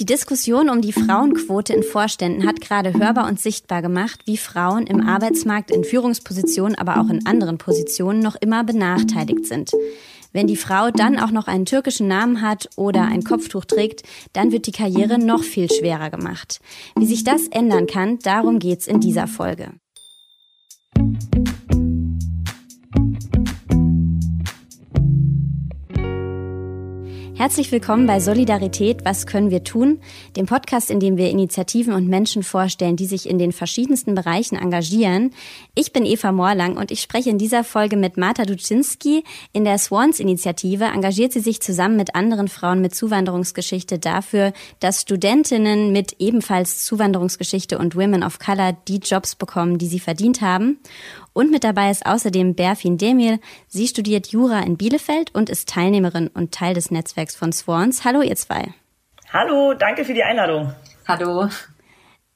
Die Diskussion um die Frauenquote in Vorständen hat gerade hörbar und sichtbar gemacht, wie Frauen im Arbeitsmarkt in Führungspositionen, aber auch in anderen Positionen noch immer benachteiligt sind. Wenn die Frau dann auch noch einen türkischen Namen hat oder ein Kopftuch trägt, dann wird die Karriere noch viel schwerer gemacht. Wie sich das ändern kann, darum geht's in dieser Folge. Herzlich willkommen bei Solidarität, was können wir tun? Dem Podcast, in dem wir Initiativen und Menschen vorstellen, die sich in den verschiedensten Bereichen engagieren. Ich bin Eva Morlang und ich spreche in dieser Folge mit Marta Duczynski. In der Swans-Initiative engagiert sie sich zusammen mit anderen Frauen mit Zuwanderungsgeschichte dafür, dass Studentinnen mit ebenfalls Zuwanderungsgeschichte und Women of Color die Jobs bekommen, die sie verdient haben. Und mit dabei ist außerdem Berfin Demir. Sie studiert Jura in Bielefeld und ist Teilnehmerin und Teil des Netzwerks von Swans. Hallo, ihr zwei. Hallo, danke für die Einladung. Hallo.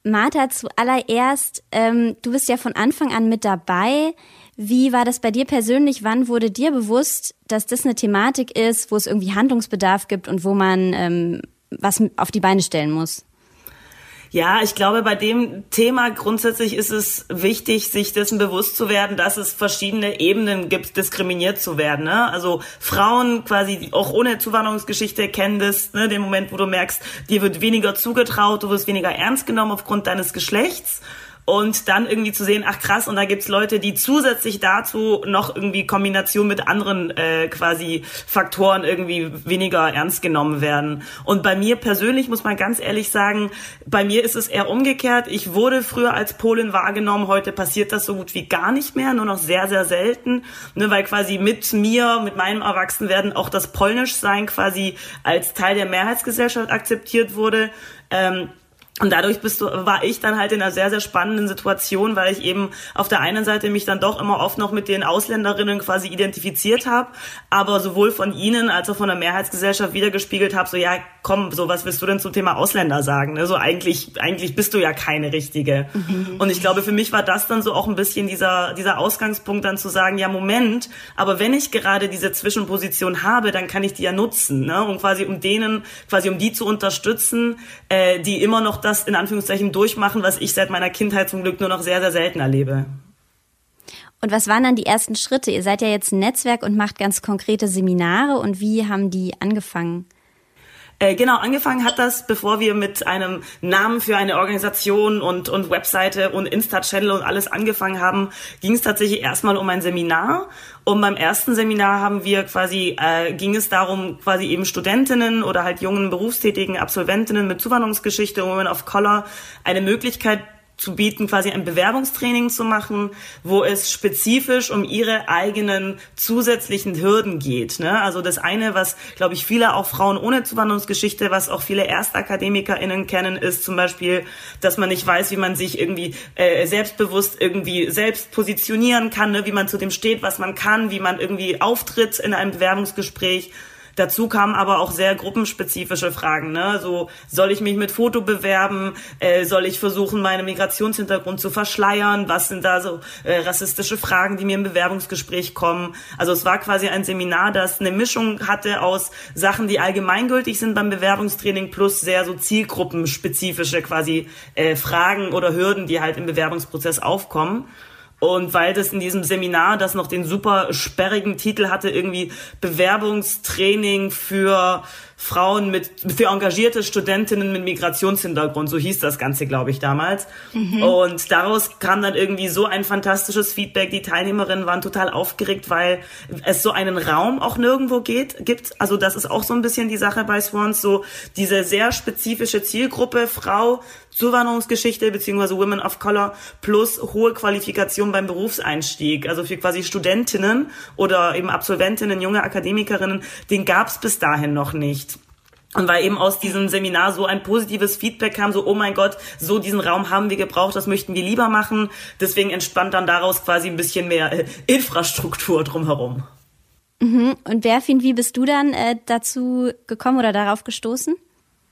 Martha, zuallererst, ähm, du bist ja von Anfang an mit dabei. Wie war das bei dir persönlich? Wann wurde dir bewusst, dass das eine Thematik ist, wo es irgendwie Handlungsbedarf gibt und wo man ähm, was auf die Beine stellen muss? Ja, ich glaube, bei dem Thema grundsätzlich ist es wichtig, sich dessen bewusst zu werden, dass es verschiedene Ebenen gibt, diskriminiert zu werden. Ne? Also Frauen quasi auch ohne Zuwanderungsgeschichte kennen das, ne? den Moment, wo du merkst, dir wird weniger zugetraut, du wirst weniger ernst genommen aufgrund deines Geschlechts und dann irgendwie zu sehen, ach krass, und da gibt's Leute, die zusätzlich dazu noch irgendwie Kombination mit anderen äh, quasi Faktoren irgendwie weniger ernst genommen werden. Und bei mir persönlich muss man ganz ehrlich sagen, bei mir ist es eher umgekehrt. Ich wurde früher als Polin wahrgenommen, heute passiert das so gut wie gar nicht mehr, nur noch sehr, sehr selten, ne, weil quasi mit mir, mit meinem Erwachsenwerden auch das Polnischsein quasi als Teil der Mehrheitsgesellschaft akzeptiert wurde. Ähm, und dadurch bist du, war ich dann halt in einer sehr, sehr spannenden Situation, weil ich eben auf der einen Seite mich dann doch immer oft noch mit den Ausländerinnen quasi identifiziert habe, aber sowohl von ihnen als auch von der Mehrheitsgesellschaft wiedergespiegelt habe, so ja, komm, so was willst du denn zum Thema Ausländer sagen? Ne? So eigentlich, eigentlich bist du ja keine richtige. Mhm. Und ich glaube, für mich war das dann so auch ein bisschen dieser, dieser Ausgangspunkt dann zu sagen, ja, Moment, aber wenn ich gerade diese Zwischenposition habe, dann kann ich die ja nutzen, ne? Und quasi um denen, quasi um die zu unterstützen, äh, die immer noch das in Anführungszeichen durchmachen, was ich seit meiner Kindheit zum Glück nur noch sehr, sehr selten erlebe. Und was waren dann die ersten Schritte? Ihr seid ja jetzt ein Netzwerk und macht ganz konkrete Seminare. Und wie haben die angefangen? Äh, genau, angefangen hat das, bevor wir mit einem Namen für eine Organisation und, und Webseite und Insta-Channel und alles angefangen haben, ging es tatsächlich erstmal um ein Seminar. Und beim ersten Seminar haben wir quasi, äh, ging es darum, quasi eben Studentinnen oder halt jungen berufstätigen Absolventinnen mit Zuwanderungsgeschichte, Women of Color, eine Möglichkeit zu bieten, quasi ein Bewerbungstraining zu machen, wo es spezifisch um ihre eigenen zusätzlichen Hürden geht. Ne? Also das eine, was, glaube ich, viele auch Frauen ohne Zuwanderungsgeschichte, was auch viele ErstakademikerInnen kennen, ist zum Beispiel, dass man nicht weiß, wie man sich irgendwie äh, selbstbewusst irgendwie selbst positionieren kann, ne? wie man zu dem steht, was man kann, wie man irgendwie auftritt in einem Bewerbungsgespräch Dazu kamen aber auch sehr gruppenspezifische Fragen. Ne? So, soll ich mich mit Foto bewerben? Äh, soll ich versuchen, meinen Migrationshintergrund zu verschleiern? Was sind da so äh, rassistische Fragen, die mir im Bewerbungsgespräch kommen? Also es war quasi ein Seminar, das eine Mischung hatte aus Sachen, die allgemeingültig sind beim Bewerbungstraining plus sehr so zielgruppenspezifische quasi äh, Fragen oder Hürden, die halt im Bewerbungsprozess aufkommen. Und weil das in diesem Seminar, das noch den super sperrigen Titel hatte, irgendwie Bewerbungstraining für Frauen mit, für engagierte Studentinnen mit Migrationshintergrund, so hieß das Ganze, glaube ich, damals. Mhm. Und daraus kam dann irgendwie so ein fantastisches Feedback. Die Teilnehmerinnen waren total aufgeregt, weil es so einen Raum auch nirgendwo geht, gibt. Also das ist auch so ein bisschen die Sache bei Swans, so diese sehr spezifische Zielgruppe, Frau, Zuwanderungsgeschichte beziehungsweise Women of Color plus hohe Qualifikation beim Berufseinstieg. Also für quasi Studentinnen oder eben Absolventinnen, junge Akademikerinnen, den gab es bis dahin noch nicht. Und weil eben aus diesem Seminar so ein positives Feedback kam, so, oh mein Gott, so diesen Raum haben wir gebraucht, das möchten wir lieber machen. Deswegen entspannt dann daraus quasi ein bisschen mehr äh, Infrastruktur drumherum. Mhm. Und Berfin, wie bist du dann äh, dazu gekommen oder darauf gestoßen?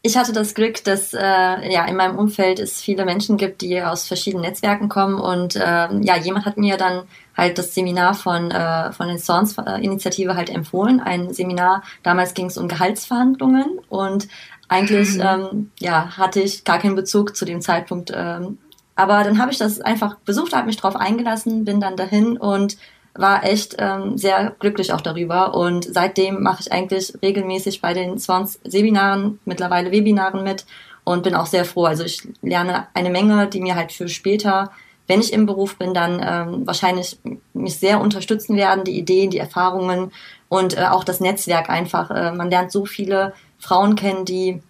Ich hatte das Glück, dass äh, ja in meinem Umfeld es viele Menschen gibt, die aus verschiedenen Netzwerken kommen und äh, ja jemand hat mir dann halt das Seminar von äh, von den Sons Initiative halt empfohlen. Ein Seminar. Damals ging es um Gehaltsverhandlungen und Eigentlich, mhm. ähm, ja, hatte ich gar keinen Bezug zu dem Zeitpunkt. Ähm, aber dann habe ich das einfach besucht, habe mich drauf eingelassen, bin dann dahin und war echt ähm, sehr glücklich auch darüber. Und seitdem mache ich eigentlich regelmäßig bei den Swans Seminaren, mittlerweile Webinaren mit und bin auch sehr froh. Also ich lerne eine Menge, die mir halt für später, wenn ich im Beruf bin, dann ähm, wahrscheinlich mich sehr unterstützen werden, die Ideen, die Erfahrungen und äh, auch das Netzwerk einfach. Äh, man lernt so viele Frauen kennen, die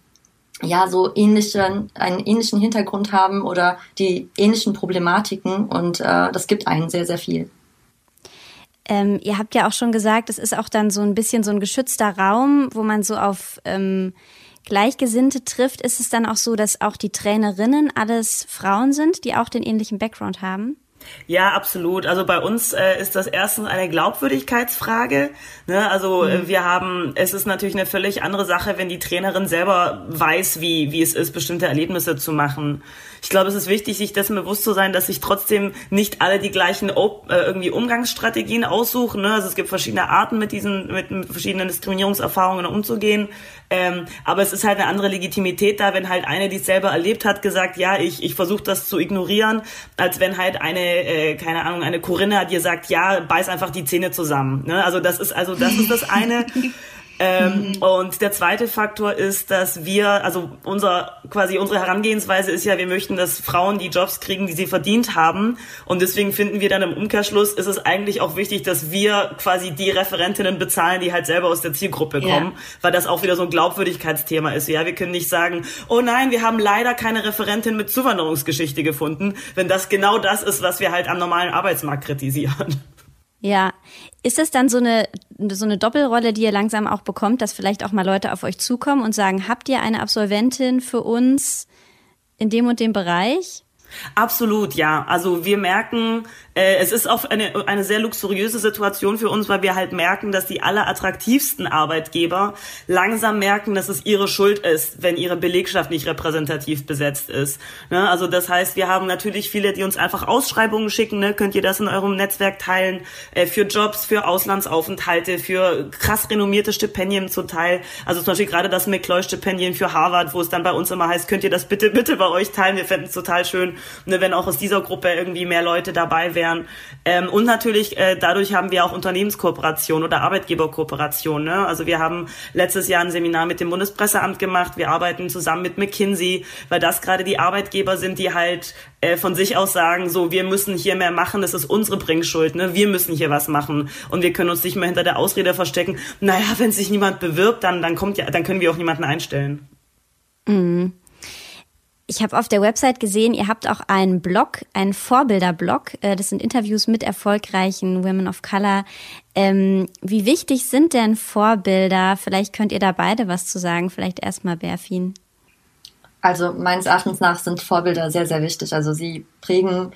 ja so ähnlichen, einen ähnlichen Hintergrund haben oder die ähnlichen Problematiken und äh, das gibt einen sehr, sehr viel. Ähm, ihr habt ja auch schon gesagt, es ist auch dann so ein bisschen so ein geschützter Raum, wo man so auf ähm, Gleichgesinnte trifft. Ist es dann auch so, dass auch die Trainerinnen alles Frauen sind, die auch den ähnlichen Background haben? Ja, absolut. Also bei uns äh, ist das erstens eine Glaubwürdigkeitsfrage. Ne? Also äh, mhm. wir haben, es ist natürlich eine völlig andere Sache, wenn die Trainerin selber weiß, wie, wie es ist, bestimmte Erlebnisse zu machen. Ich glaube, es ist wichtig, sich dessen bewusst zu sein, dass sich trotzdem nicht alle die gleichen äh, irgendwie Umgangsstrategien aussuchen. Ne? Also es gibt verschiedene Arten, mit diesen, mit verschiedenen Diskriminierungserfahrungen umzugehen. Ähm, aber es ist halt eine andere Legitimität da, wenn halt eine, die es selber erlebt hat, gesagt, ja, ich, ich versuche das zu ignorieren, als wenn halt eine, äh, keine Ahnung, eine Corinna dir sagt, ja, beiß einfach die Zähne zusammen. Ne? Also das ist also das ist das eine. Ähm, mhm. Und der zweite Faktor ist, dass wir, also unser quasi unsere Herangehensweise ist ja, wir möchten, dass Frauen die Jobs kriegen, die sie verdient haben. Und deswegen finden wir dann im Umkehrschluss ist es eigentlich auch wichtig, dass wir quasi die Referentinnen bezahlen, die halt selber aus der Zielgruppe kommen, ja. weil das auch wieder so ein Glaubwürdigkeitsthema ist. Ja, wir können nicht sagen, oh nein, wir haben leider keine Referentin mit Zuwanderungsgeschichte gefunden, wenn das genau das ist, was wir halt am normalen Arbeitsmarkt kritisieren. Ja, ist es dann so eine, so eine Doppelrolle, die ihr langsam auch bekommt, dass vielleicht auch mal Leute auf euch zukommen und sagen, habt ihr eine Absolventin für uns in dem und dem Bereich? Absolut, ja. Also wir merken, äh, es ist auch eine, eine sehr luxuriöse Situation für uns, weil wir halt merken, dass die allerattraktivsten Arbeitgeber langsam merken, dass es ihre Schuld ist, wenn ihre Belegschaft nicht repräsentativ besetzt ist. Ne? Also das heißt, wir haben natürlich viele, die uns einfach Ausschreibungen schicken. Ne? Könnt ihr das in eurem Netzwerk teilen? Äh, für Jobs, für Auslandsaufenthalte, für krass renommierte Stipendien zum Teil. Also zum Beispiel gerade das McCloy-Stipendien für Harvard, wo es dann bei uns immer heißt, könnt ihr das bitte, bitte bei euch teilen? Wir fänden es total schön, ne, wenn auch aus dieser Gruppe irgendwie mehr Leute dabei wären. Ähm, und natürlich, äh, dadurch haben wir auch Unternehmenskooperation oder Arbeitgeberkooperation. Ne? Also wir haben letztes Jahr ein Seminar mit dem Bundespresseamt gemacht. Wir arbeiten zusammen mit McKinsey, weil das gerade die Arbeitgeber sind, die halt äh, von sich aus sagen, so, wir müssen hier mehr machen, das ist unsere Bringschuld, ne? wir müssen hier was machen. Und wir können uns nicht mehr hinter der Ausrede verstecken, naja, wenn sich niemand bewirbt, dann, dann kommt ja, dann können wir auch niemanden einstellen. Mhm. Ich habe auf der Website gesehen, ihr habt auch einen Blog, einen Vorbilderblog. Äh, das sind Interviews mit erfolgreichen Women of Color. Ähm, wie wichtig sind denn Vorbilder? Vielleicht könnt ihr da beide was zu sagen. Vielleicht erstmal Berfin. Also meines Erachtens nach sind Vorbilder sehr, sehr wichtig. Also sie prägen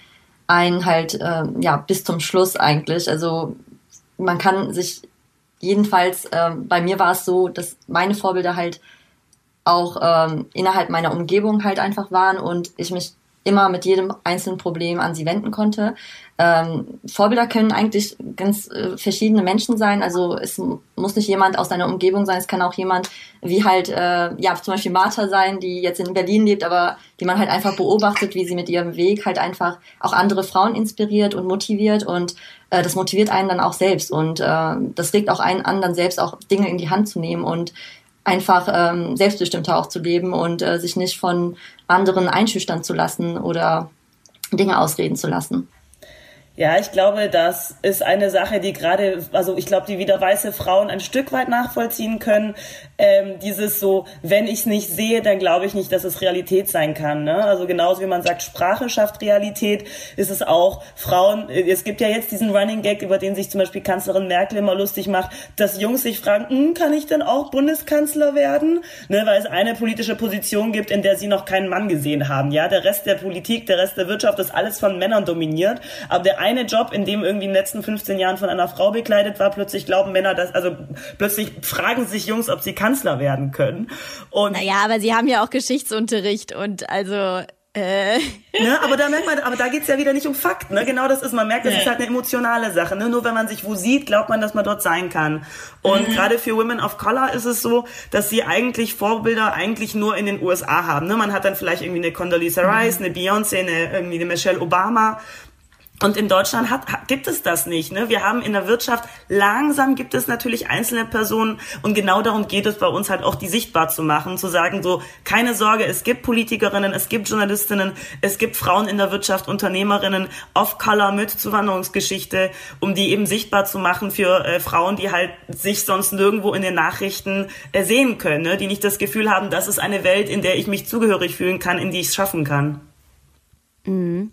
einen halt äh, ja bis zum Schluss eigentlich. Also man kann sich jedenfalls, äh, bei mir war es so, dass meine Vorbilder halt auch ähm, innerhalb meiner Umgebung halt einfach waren und ich mich immer mit jedem einzelnen Problem an sie wenden konnte. Ähm, Vorbilder können eigentlich ganz äh, verschiedene Menschen sein. Also es muss nicht jemand aus deiner Umgebung sein, es kann auch jemand wie halt, äh, ja, zum Beispiel Martha sein, die jetzt in Berlin lebt, aber die man halt einfach beobachtet, wie sie mit ihrem Weg halt einfach auch andere Frauen inspiriert und motiviert und äh, das motiviert einen dann auch selbst und äh, das regt auch einen an, dann selbst auch Dinge in die Hand zu nehmen und einfach ähm, selbstbestimmter auch zu leben und äh, sich nicht von anderen einschüchtern zu lassen oder Dinge ausreden zu lassen. Ja, ich glaube, das ist eine Sache, die gerade, also ich glaube, die wieder weiße Frauen ein Stück weit nachvollziehen können. Ähm, dieses so, wenn ich es nicht sehe, dann glaube ich nicht, dass es Realität sein kann. Ne? Also genauso wie man sagt, Sprache schafft Realität, ist es auch Frauen. Es gibt ja jetzt diesen Running Gag, über den sich zum Beispiel Kanzlerin Merkel immer lustig macht, dass Jungs sich fragen, hm, kann ich denn auch Bundeskanzler werden? Ne, weil es eine politische Position gibt, in der sie noch keinen Mann gesehen haben. Ja, der Rest der Politik, der Rest der Wirtschaft ist alles von Männern dominiert, aber der eine Job, in dem irgendwie in den letzten 15 Jahren von einer Frau bekleidet war, plötzlich glauben Männer, dass, also plötzlich fragen sich Jungs, ob sie Kanzler werden können. Und naja, aber sie haben ja auch Geschichtsunterricht und also Äh. Ne, aber da merkt man, aber da geht's ja wieder nicht um Fakten. Ne? Genau das ist, man merkt, das ist halt eine emotionale Sache. Ne? Nur wenn man sich wo sieht, glaubt man, dass man dort sein kann. Und mhm. gerade für Women of Color ist es so, dass sie eigentlich Vorbilder eigentlich nur in den USA haben. Ne? Man hat dann vielleicht irgendwie eine Condoleezza Rice, mhm. eine Beyoncé, eine, irgendwie eine Michelle Obama. Und in Deutschland hat, gibt es das nicht. Ne? Wir haben in der Wirtschaft, langsam gibt es natürlich einzelne Personen und genau darum geht es bei uns halt auch, die sichtbar zu machen, zu sagen so, keine Sorge, es gibt Politikerinnen, es gibt Journalistinnen, es gibt Frauen in der Wirtschaft, Unternehmerinnen, off-color mit Zuwanderungsgeschichte, um die eben sichtbar zu machen für äh, Frauen, die halt sich sonst nirgendwo in den Nachrichten äh, sehen können, ne? die nicht das Gefühl haben, das ist eine Welt, in der ich mich zugehörig fühlen kann, in die ich es schaffen kann. Mhm.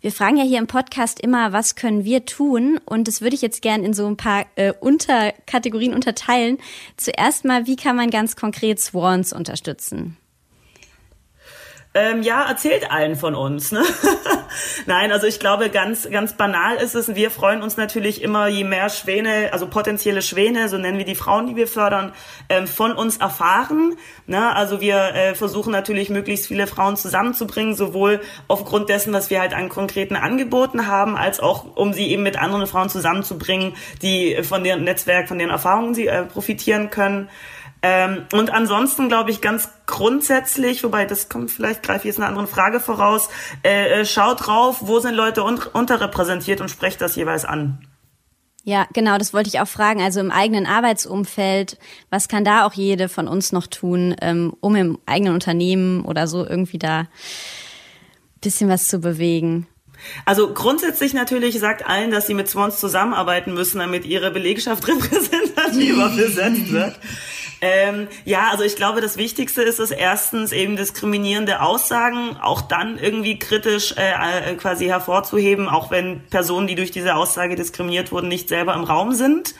Wir fragen ja hier im Podcast immer, was können wir tun? Und das würde ich jetzt gerne in so ein paar äh, Unterkategorien unterteilen. Zuerst mal, wie kann man ganz konkret Swans unterstützen? Ähm, ja, erzählt allen von uns. Ne? Nein, also ich glaube, ganz, ganz banal ist es. Wir freuen uns natürlich immer, je mehr Schwäne, also potenzielle Schwäne, so nennen wir die Frauen, die wir fördern, ähm, von uns erfahren. Ne? Also wir äh, versuchen natürlich, möglichst viele Frauen zusammenzubringen, sowohl aufgrund dessen, was wir halt an konkreten Angeboten haben, als auch, um sie eben mit anderen Frauen zusammenzubringen, die von deren Netzwerk, von deren Erfahrungen sie äh, profitieren können. Ähm, und ansonsten glaube ich ganz grundsätzlich, wobei das kommt vielleicht, greife ich jetzt eine andere Frage voraus, äh, äh, schaut drauf, wo sind Leute un unterrepräsentiert und sprecht das jeweils an. Ja, genau, das wollte ich auch fragen. Also im eigenen Arbeitsumfeld, was kann da auch jede von uns noch tun, ähm, um im eigenen Unternehmen oder so irgendwie da bisschen was zu bewegen? Also grundsätzlich natürlich sagt allen, dass sie mit Swans zusammenarbeiten müssen, damit ihre Belegschaft repräsentativer besetzt wird. Ähm, ja, also ich glaube, das Wichtigste ist es erstens eben diskriminierende Aussagen auch dann irgendwie kritisch äh, äh, quasi hervorzuheben, auch wenn Personen, die durch diese Aussage diskriminiert wurden, nicht selber im Raum sind.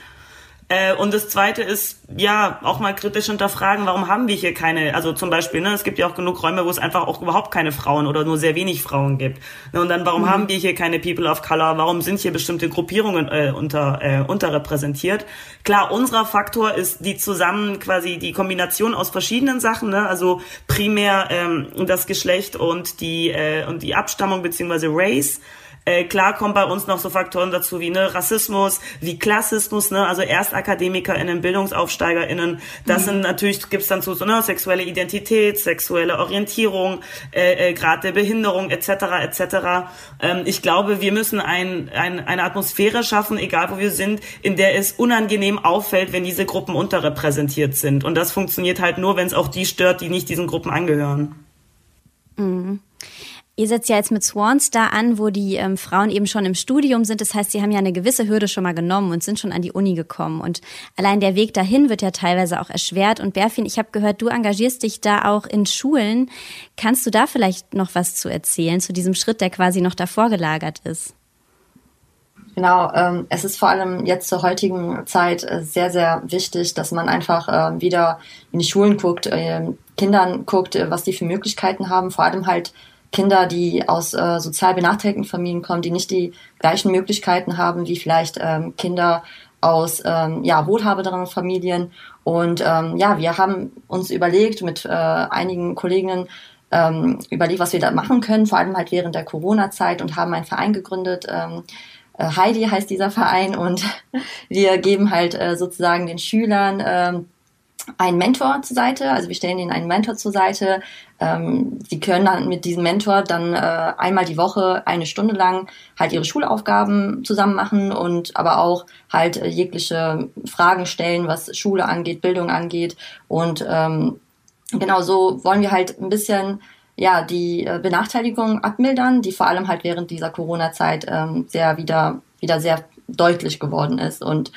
Äh, und das Zweite ist, ja, auch mal kritisch hinterfragen, warum haben wir hier keine, also zum Beispiel, ne, es gibt ja auch genug Räume, wo es einfach auch überhaupt keine Frauen oder nur sehr wenig Frauen gibt. Ne, und dann, warum mhm. haben wir hier keine People of Color, warum sind hier bestimmte Gruppierungen äh, unter, äh, unterrepräsentiert? Klar, unserer Faktor ist die zusammen quasi die Kombination aus verschiedenen Sachen, ne, also primär ähm, das Geschlecht und die, äh, und die Abstammung beziehungsweise Race. Äh, klar kommen bei uns noch so Faktoren dazu wie ne, Rassismus, wie Klassismus, ne, also ErstakademikerInnen, BildungsaufsteigerInnen. Das mhm. sind natürlich, gibt's dann zu so ne, sexuelle Identität, sexuelle Orientierung, äh, äh, Grad der Behinderung etc. etc. Ähm, ich glaube, wir müssen ein, ein, eine Atmosphäre schaffen, egal wo wir sind, in der es unangenehm auffällt, wenn diese Gruppen unterrepräsentiert sind. Und das funktioniert halt nur, wenn es auch die stört, die nicht diesen Gruppen angehören. Mhm. Ihr setzt ja jetzt mit Swans da an, wo die ähm, Frauen eben schon im Studium sind. Das heißt, sie haben ja eine gewisse Hürde schon mal genommen und sind schon an die Uni gekommen. Und allein der Weg dahin wird ja teilweise auch erschwert. Und Berfin, ich habe gehört, du engagierst dich da auch in Schulen. Kannst du da vielleicht noch was zu erzählen, zu diesem Schritt, der quasi noch davor gelagert ist? Genau, ähm, es ist vor allem jetzt zur heutigen Zeit äh, sehr, sehr wichtig, dass man einfach äh, wieder in die Schulen guckt, äh, Kindern guckt, äh, was die für Möglichkeiten haben, vor allem halt Kinder, die aus äh, sozial benachteiligten Familien kommen, die nicht die gleichen Möglichkeiten haben wie vielleicht ähm, Kinder aus ähm, ja, wohlhabenderen Familien. Und ähm, ja, wir haben uns überlegt mit äh, einigen Kolleginnen, ähm, überlegt, was wir da machen können, vor allem halt während der Corona-Zeit und haben einen Verein gegründet. Ähm, äh, Heidi heißt dieser Verein und wir geben halt äh, sozusagen den Schülern ähm, einen Mentor zur Seite, also wir stellen ihnen einen Mentor zur Seite. Ähm, sie können dann mit diesem Mentor dann äh, einmal die Woche eine Stunde lang halt ihre Schulaufgaben zusammen machen und aber auch halt äh, jegliche Fragen stellen, was Schule angeht, Bildung angeht. Und ähm, genau so wollen wir halt ein bisschen ja die äh, Benachteiligung abmildern, die vor allem halt während dieser Corona-Zeit ähm, sehr wieder wieder sehr deutlich geworden ist und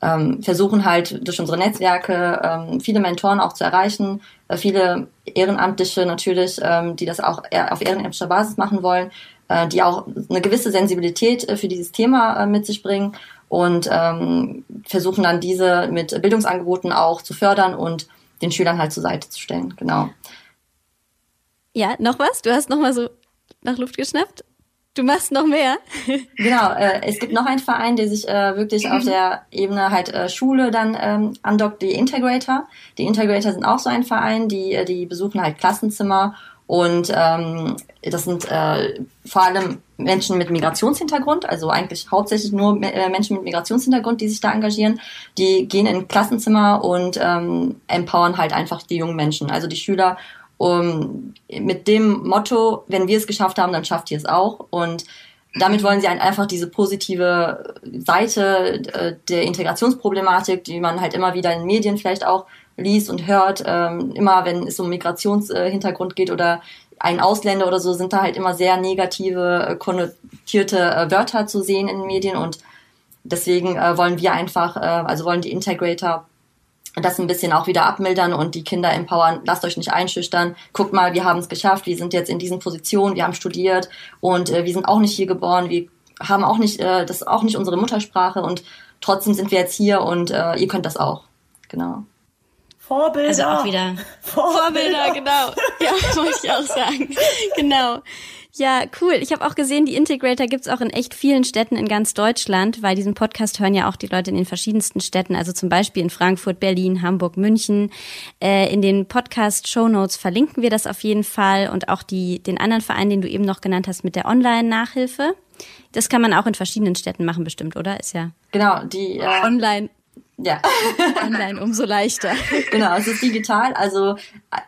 ähm, versuchen halt durch unsere Netzwerke ähm, viele Mentoren auch zu erreichen, äh, viele Ehrenamtliche natürlich, ähm, die das auch auf ehrenamtlicher Basis machen wollen, äh, die auch eine gewisse Sensibilität äh, für dieses Thema äh, mit sich bringen und ähm, versuchen dann diese mit Bildungsangeboten auch zu fördern und den Schülern halt zur Seite zu stellen. Genau. Ja, noch was? Du hast noch mal so nach Luft geschnappt? Du machst noch mehr? genau, äh, es gibt noch einen Verein, der sich äh, wirklich auf der Ebene halt äh, Schule dann ähm, andockt, die Integrator. Die Integrator sind auch so ein Verein, die, äh, die besuchen halt Klassenzimmer und ähm, das sind äh, vor allem Menschen mit Migrationshintergrund, also eigentlich hauptsächlich nur äh, Menschen mit Migrationshintergrund, die sich da engagieren. Die gehen in Klassenzimmer und ähm, empowern halt einfach die jungen Menschen, also die Schüler um, mit dem Motto, wenn wir es geschafft haben, dann schafft ihr es auch. Und damit wollen sie einfach diese positive Seite äh, der Integrationsproblematik, die man halt immer wieder in Medien vielleicht auch liest und hört, ähm, immer wenn es um Migrationshintergrund geht oder ein Ausländer oder so, sind da halt immer sehr negative, äh, konnotierte äh, Wörter zu sehen in den Medien und deswegen wollen wir einfach, also wollen die Integrator das ein bisschen auch wieder abmildern und die Kinder empowern, lasst euch nicht einschüchtern, guckt mal, wir haben es geschafft, wir sind jetzt in diesen Positionen, wir haben studiert und äh, wir sind auch nicht hier geboren, wir haben auch nicht, äh, das ist auch nicht unsere Muttersprache und trotzdem sind wir jetzt hier und äh, ihr könnt das auch. Genau. Vorbilder. Also auch wieder Vorbilder, Vorbilder genau. Ja, wollte ich auch sagen. Genau. Ja, cool. Ich habe auch gesehen, die Integrator gibt's auch in echt vielen Städten in ganz Deutschland, weil diesen Podcast hören ja auch die Leute in den verschiedensten Städten, also zum Beispiel in Frankfurt, Berlin, Hamburg, München. Äh, in den Podcast-Show Notes verlinken wir das auf jeden Fall und auch die, den anderen Verein, den du eben noch genannt hast mit der Online-Nachhilfe. Das kann man auch in verschiedenen Städten machen, bestimmt, oder? Ist ja. Genau, die äh, Online ja. Online umso leichter. Genau, es ist digital. Also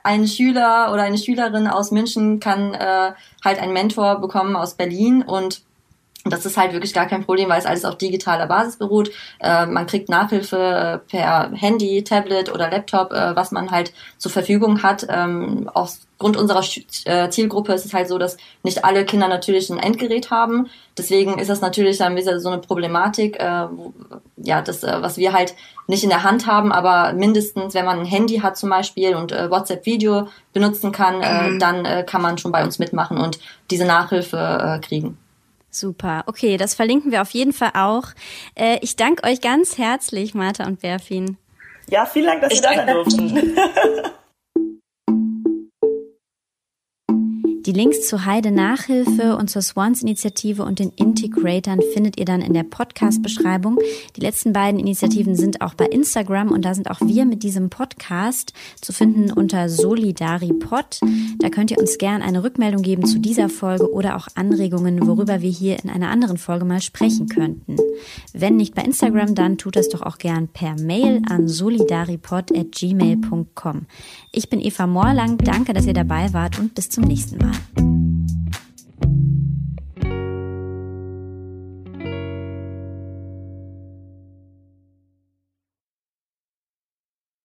ein Schüler oder eine Schülerin aus München kann äh, halt einen Mentor bekommen aus Berlin und das ist halt wirklich gar kein Problem, weil es alles auf digitaler Basis beruht. Äh, man kriegt Nachhilfe per Handy, Tablet oder Laptop, äh, was man halt zur Verfügung hat. Ähm, aufgrund unserer äh, Zielgruppe ist es halt so, dass nicht alle Kinder natürlich ein Endgerät haben. Deswegen ist das natürlich dann wieder so eine Problematik, äh, wo, ja, das, äh, was wir halt nicht in der Hand haben, aber mindestens, wenn man ein Handy hat zum Beispiel und äh, WhatsApp-Video benutzen kann, äh, mhm. dann äh, kann man schon bei uns mitmachen und diese Nachhilfe äh, kriegen. Super. Okay, das verlinken wir auf jeden Fall auch. Äh, ich danke euch ganz herzlich, Martha und Berfin. Ja, vielen Dank, dass ich da sein durften. Die Links zur Heide Nachhilfe und zur Swans-Initiative und den Integratoren findet ihr dann in der Podcast-Beschreibung. Die letzten beiden Initiativen sind auch bei Instagram und da sind auch wir mit diesem Podcast zu finden unter SolidariPod. Da könnt ihr uns gern eine Rückmeldung geben zu dieser Folge oder auch Anregungen, worüber wir hier in einer anderen Folge mal sprechen könnten. Wenn nicht bei Instagram, dann tut es doch auch gern per Mail an solidaripod.gmail.com. Ich bin Eva Morlang, danke, dass ihr dabei wart und bis zum nächsten Mal. thank you